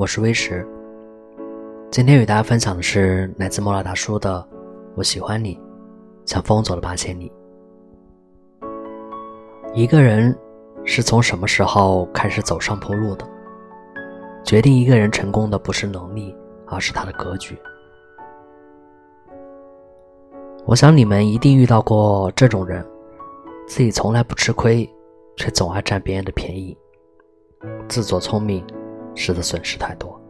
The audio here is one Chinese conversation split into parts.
我是威石。今天与大家分享的是来自莫拉大叔的《我喜欢你，像风走了八千里》。一个人是从什么时候开始走上坡路的？决定一个人成功的不是能力，而是他的格局。我想你们一定遇到过这种人，自己从来不吃亏，却总爱占别人的便宜，自作聪明，使得损失太多。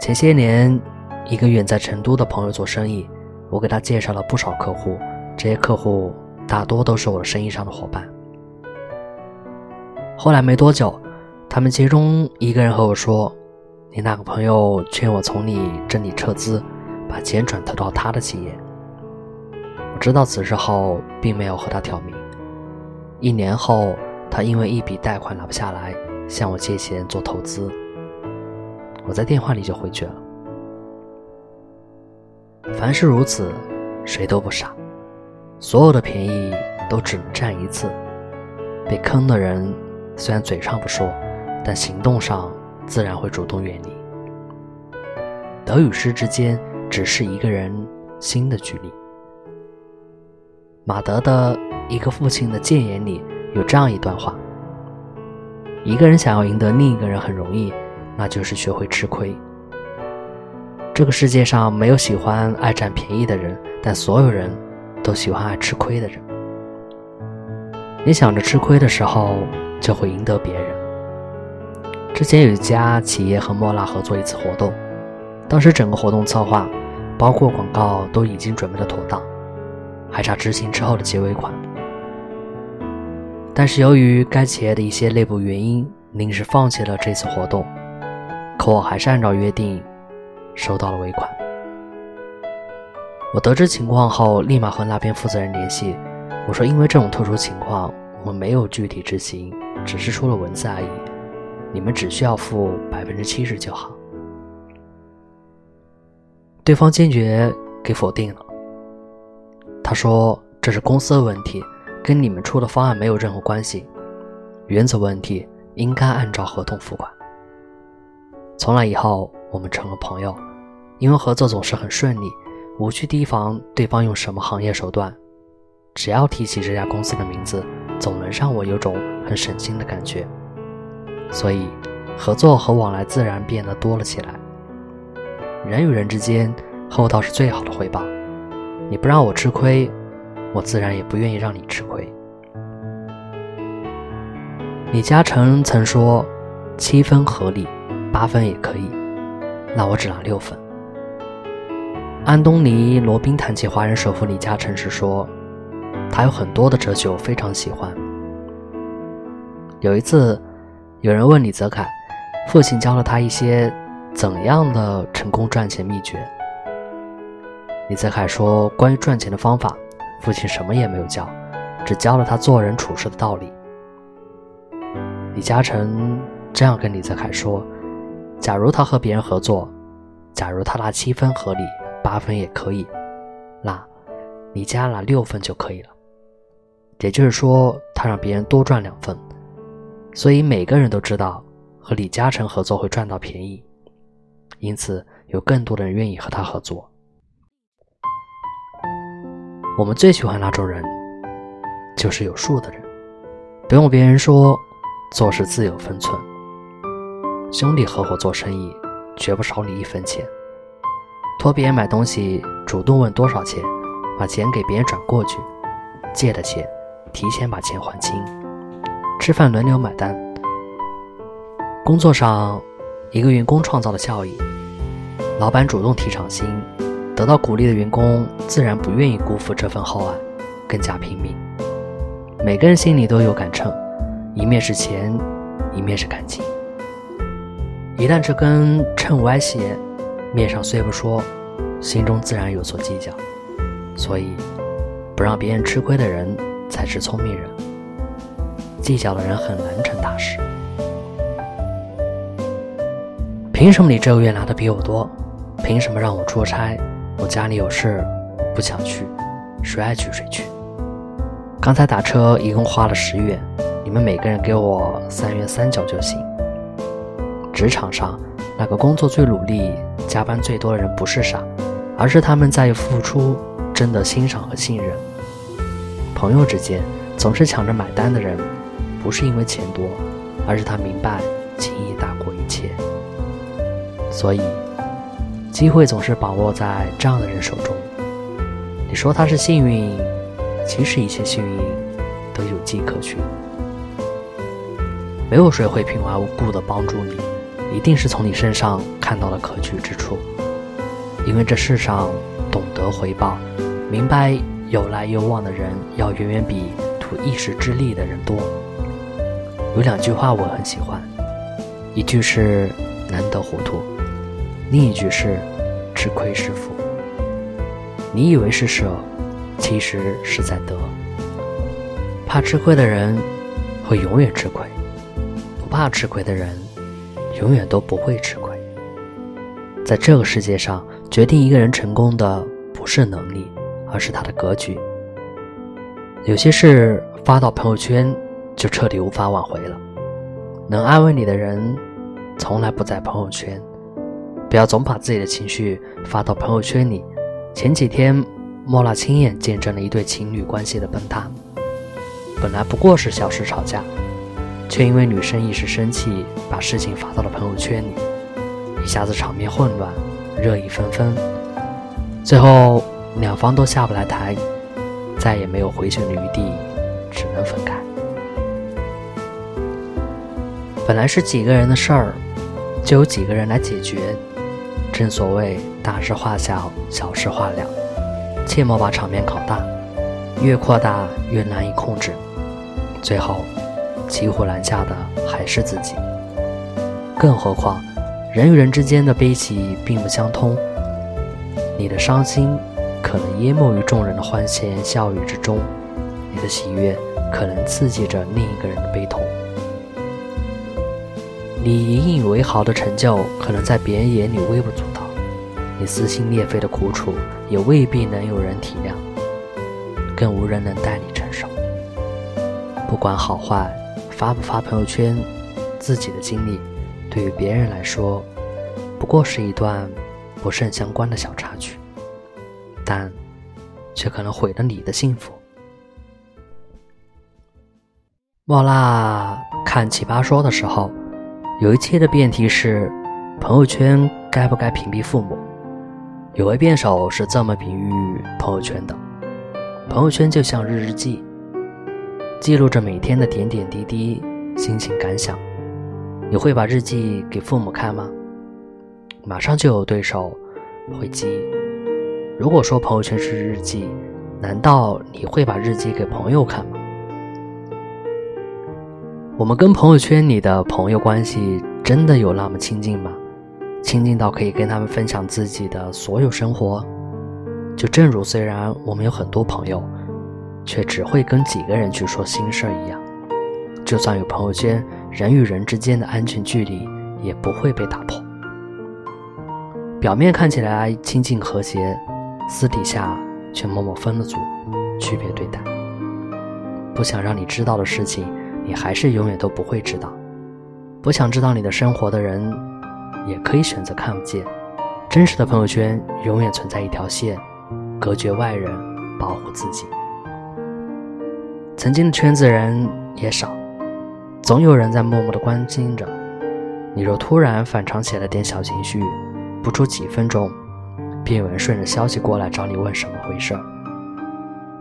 前些年，一个远在成都的朋友做生意，我给他介绍了不少客户，这些客户大多都是我的生意上的伙伴。后来没多久，他们其中一个人和我说：“你那个朋友劝我从你这里撤资，把钱转投到他的企业。”我知道此事后，并没有和他挑明。一年后，他因为一笔贷款拿不下来，向我借钱做投资。我在电话里就回绝了。凡事如此，谁都不傻，所有的便宜都只能占一次。被坑的人虽然嘴上不说，但行动上自然会主动远离。得与失之间，只是一个人心的距离。马德的一个父亲的谏言里有这样一段话：一个人想要赢得另一个人很容易。那就是学会吃亏。这个世界上没有喜欢爱占便宜的人，但所有人都喜欢爱吃亏的人。你想着吃亏的时候，就会赢得别人。之前有一家企业和莫拉合作一次活动，当时整个活动策划，包括广告都已经准备的妥当，还差执行之后的结尾款。但是由于该企业的一些内部原因，临时放弃了这次活动。可我还是按照约定收到了尾款。我得知情况后，立马和那边负责人联系，我说：“因为这种特殊情况，我们没有具体执行，只是出了文字而已。你们只需要付百分之七十就好。”对方坚决给否定了。他说：“这是公司的问题，跟你们出的方案没有任何关系。原则问题应该按照合同付款。”从那以后，我们成了朋友，因为合作总是很顺利，无需提防对方用什么行业手段。只要提起这家公司的名字，总能让我有种很省心的感觉。所以，合作和往来自然变得多了起来。人与人之间，厚道是最好的回报。你不让我吃亏，我自然也不愿意让你吃亏。李嘉诚曾说：“七分合理。”八分也可以，那我只拿六分。安东尼·罗宾谈起华人首富李嘉诚时说：“他有很多的哲学，我非常喜欢。”有一次，有人问李泽楷，父亲教了他一些怎样的成功赚钱秘诀？李泽楷说：“关于赚钱的方法，父亲什么也没有教，只教了他做人处事的道理。”李嘉诚这样跟李泽楷说。假如他和别人合作，假如他拿七分合理，八分也可以，那你加拿六分就可以了。也就是说，他让别人多赚两分，所以每个人都知道和李嘉诚合作会赚到便宜，因此有更多的人愿意和他合作。我们最喜欢那种人，就是有数的人，不用别人说，做事自有分寸。兄弟合伙做生意，绝不少你一分钱。托别人买东西，主动问多少钱，把钱给别人转过去。借的钱，提前把钱还清。吃饭轮流买单。工作上，一个员工创造了效益，老板主动提涨薪，得到鼓励的员工自然不愿意辜负这份厚爱，更加拼命。每个人心里都有杆秤，一面是钱，一面是感情。一旦这根秤歪斜，面上虽不说，心中自然有所计较。所以，不让别人吃亏的人才是聪明人。计较的人很难成大事。凭什么你这个月拿的比我多？凭什么让我出差？我家里有事，不想去，谁爱去谁去。刚才打车一共花了十元，你们每个人给我三元三角就行。职场上，那个工作最努力、加班最多的人不是傻，而是他们在付出、争得欣赏和信任。朋友之间总是抢着买单的人，不是因为钱多，而是他明白情谊大过一切。所以，机会总是把握在这样的人手中。你说他是幸运，其实一切幸运都有迹可循。没有谁会平白无故的帮助你，一定是从你身上看到了可取之处。因为这世上懂得回报、明白有来有往的人，要远远比图一时之利的人多。有两句话我很喜欢，一句是“难得糊涂”，另一句是“吃亏是福”。你以为是舍，其实是在得。怕吃亏的人，会永远吃亏。不怕吃亏的人，永远都不会吃亏。在这个世界上，决定一个人成功的不是能力，而是他的格局。有些事发到朋友圈，就彻底无法挽回了。能安慰你的人，从来不在朋友圈。不要总把自己的情绪发到朋友圈里。前几天，莫娜亲眼见证了一对情侣关系的崩塌。本来不过是小事吵架。却因为女生一时生气，把事情发到了朋友圈里，一下子场面混乱，热议纷纷。最后两方都下不来台，再也没有回旋的余地，只能分开。本来是几个人的事儿，就有几个人来解决。正所谓大事化小，小事化了，切莫把场面搞大，越扩大越难以控制，最后。骑虎难下的还是自己，更何况人与人之间的悲喜并不相通。你的伤心可能淹没于众人的欢声笑语之中，你的喜悦可能刺激着另一个人的悲痛。你引以为豪的成就，可能在别人眼里微不足道；你撕心裂肺的苦楚，也未必能有人体谅，更无人能代你承受。不管好坏。发不发朋友圈，自己的经历，对于别人来说，不过是一段不甚相关的小插曲，但却可能毁了你的幸福。莫娜看《奇葩说》的时候，有一期的辩题是：朋友圈该不该屏蔽父母？有位辩手是这么比喻朋友圈的：朋友圈就像日日记。记录着每天的点点滴滴、心情感想，你会把日记给父母看吗？马上就有对手会记。如果说朋友圈是日记，难道你会把日记给朋友看吗？我们跟朋友圈里的朋友关系真的有那么亲近吗？亲近到可以跟他们分享自己的所有生活？就正如虽然我们有很多朋友。却只会跟几个人去说心事儿一样，就算有朋友圈，人与人之间的安全距离也不会被打破。表面看起来亲近和谐，私底下却默默分了组，区别对待。不想让你知道的事情，你还是永远都不会知道；不想知道你的生活的人，也可以选择看不见。真实的朋友圈永远存在一条线，隔绝外人，保护自己。曾经的圈子人也少，总有人在默默的关心着你。若突然反常起了点小情绪，不出几分钟，便有人顺着消息过来找你问什么回事儿。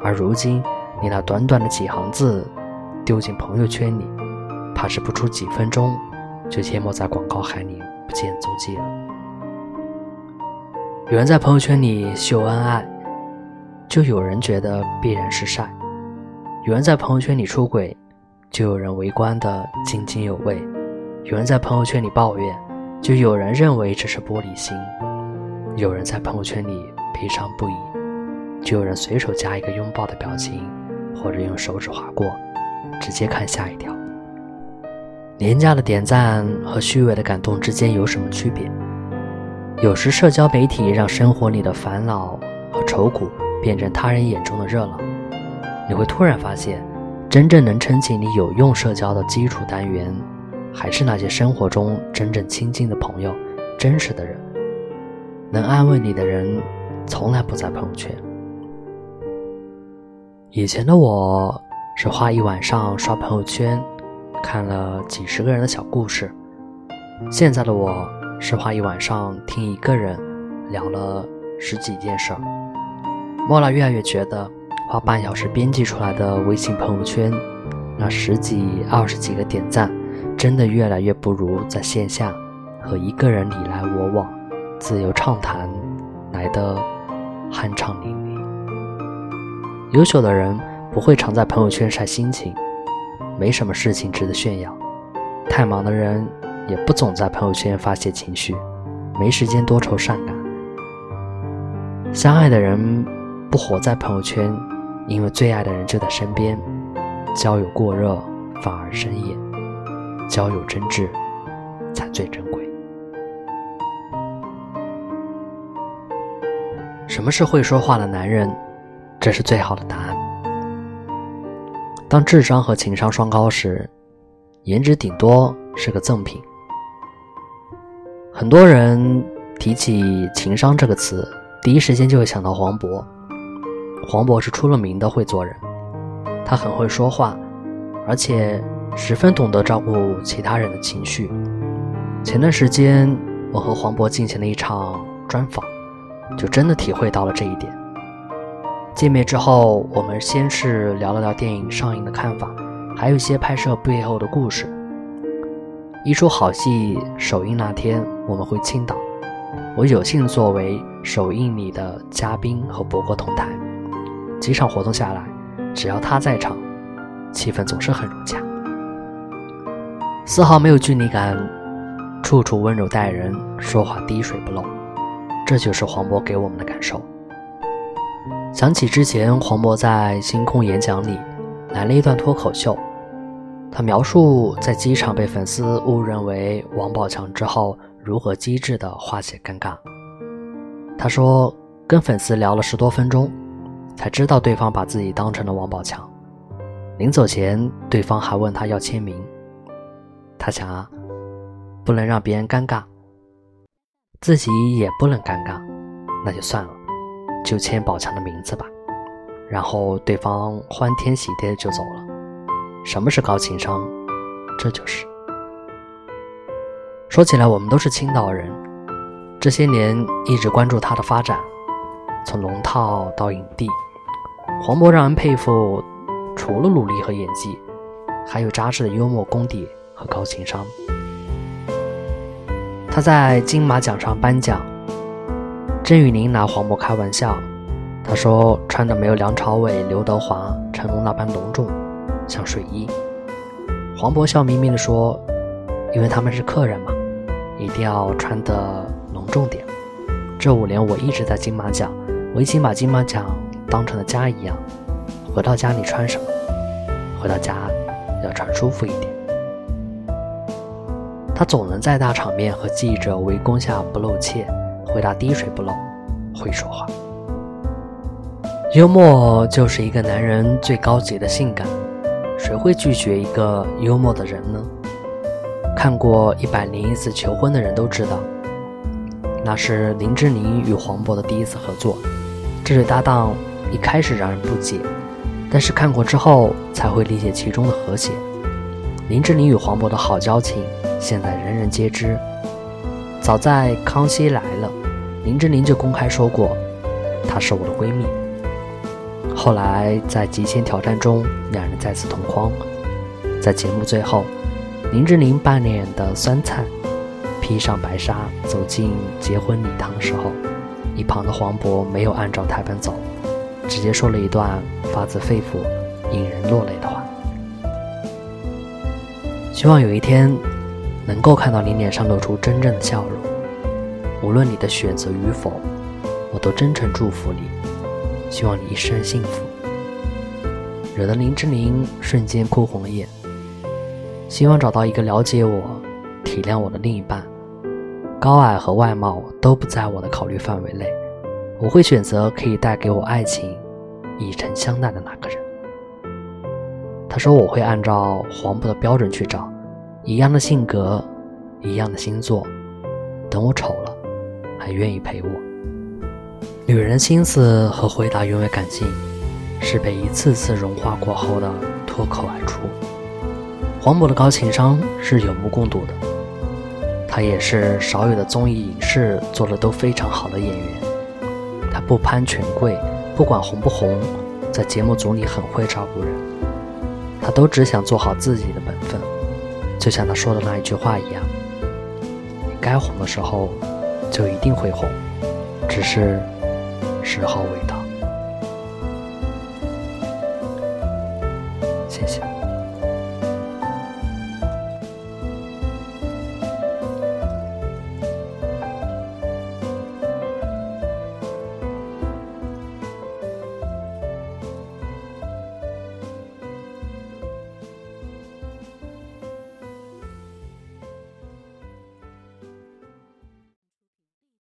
而如今，你那短短的几行字丢进朋友圈里，怕是不出几分钟就淹没在广告海里，不见踪迹了。有人在朋友圈里秀恩爱，就有人觉得必然是晒。有人在朋友圈里出轨，就有人围观的津津有味；有人在朋友圈里抱怨，就有人认为这是玻璃心；有人在朋友圈里悲伤不已，就有人随手加一个拥抱的表情，或者用手指划过，直接看下一条。廉价的点赞和虚伪的感动之间有什么区别？有时社交媒体让生活里的烦恼和愁苦变成他人眼中的热闹。你会突然发现，真正能撑起你有用社交的基础单元，还是那些生活中真正亲近的朋友、真实的人。能安慰你的人，从来不在朋友圈。以前的我是花一晚上刷朋友圈，看了几十个人的小故事；现在的我是花一晚上听一个人聊了十几件事儿。莫拉越来越觉得，花半小时编辑出来的微信朋友圈，那十几、二十几个点赞，真的越来越不如在线下和一个人你来我往。自由畅谈来的酣畅淋漓。优秀的人不会常在朋友圈晒心情，没什么事情值得炫耀。太忙的人也不总在朋友圈发泄情绪，没时间多愁善感。相爱的人不活在朋友圈，因为最爱的人就在身边。交友过热反而生厌，交友真挚才最珍贵。什么是会说话的男人？这是最好的答案。当智商和情商双高时，颜值顶多是个赠品。很多人提起情商这个词，第一时间就会想到黄渤。黄渤是出了名的会做人，他很会说话，而且十分懂得照顾其他人的情绪。前段时间，我和黄渤进行了一场专访。就真的体会到了这一点。见面之后，我们先是聊了聊电影上映的看法，还有一些拍摄背后的故事。一出好戏首映那天，我们回青岛，我有幸作为首映礼的嘉宾和博哥同台。几场活动下来，只要他在场，气氛总是很融洽，丝毫没有距离感，处处温柔待人，说话滴水不漏。这就是黄渤给我们的感受。想起之前黄渤在星空演讲里来了一段脱口秀，他描述在机场被粉丝误认为王宝强之后，如何机智的化解尴尬。他说，跟粉丝聊了十多分钟，才知道对方把自己当成了王宝强。临走前，对方还问他要签名。他想啊，不能让别人尴尬。自己也不能尴尬，那就算了，就签宝强的名字吧。然后对方欢天喜地的就走了。什么是高情商？这就是。说起来，我们都是青岛人，这些年一直关注他的发展，从龙套到影帝，黄渤让人佩服，除了努力和演技，还有扎实的幽默功底和高情商。他在金马奖上颁奖，郑雨宁拿黄渤开玩笑，他说穿的没有梁朝伟、刘德华、成龙那般隆重，像睡衣。黄渤笑眯眯地说：“因为他们是客人嘛，一定要穿得隆重点。”这五年我一直在金马奖，我已经把金马奖当成了家一样。回到家里穿什么？回到家要穿舒服一点。他总能在大场面和记者围攻下不露怯，回答滴水不漏，会说话。幽默就是一个男人最高级的性感，谁会拒绝一个幽默的人呢？看过《一百零一次求婚》的人都知道，那是林志玲与黄渤的第一次合作。这对搭档一开始让人不解，但是看过之后才会理解其中的和谐。林志玲与黄渤的好交情。现在人人皆知。早在《康熙来了》，林志玲就公开说过，她是我的闺蜜。后来在《极限挑战》中，两人再次同框。在节目最后，林志玲扮演的酸菜，披上白纱走进结婚礼堂的时候，一旁的黄渤没有按照台本走，直接说了一段发自肺腑、引人落泪的话。希望有一天。能够看到你脸上露出真正的笑容，无论你的选择与否，我都真诚祝福你，希望你一生幸福。惹得林志玲瞬间哭红了眼。希望找到一个了解我、体谅我的另一半，高矮和外貌都不在我的考虑范围内，我会选择可以带给我爱情、以诚相待的那个人。他说我会按照黄渤的标准去找。一样的性格，一样的星座，等我丑了，还愿意陪我。女人心思和回答永远感性，是被一次次融化过后的脱口而出。黄渤的高情商是有目共睹的，他也是少有的综艺影视做的都非常好的演员。他不攀权贵，不管红不红，在节目组里很会照顾人。他都只想做好自己的本分，就像他说的那一句话一样：“该红的时候，就一定会红，只是时候未到。”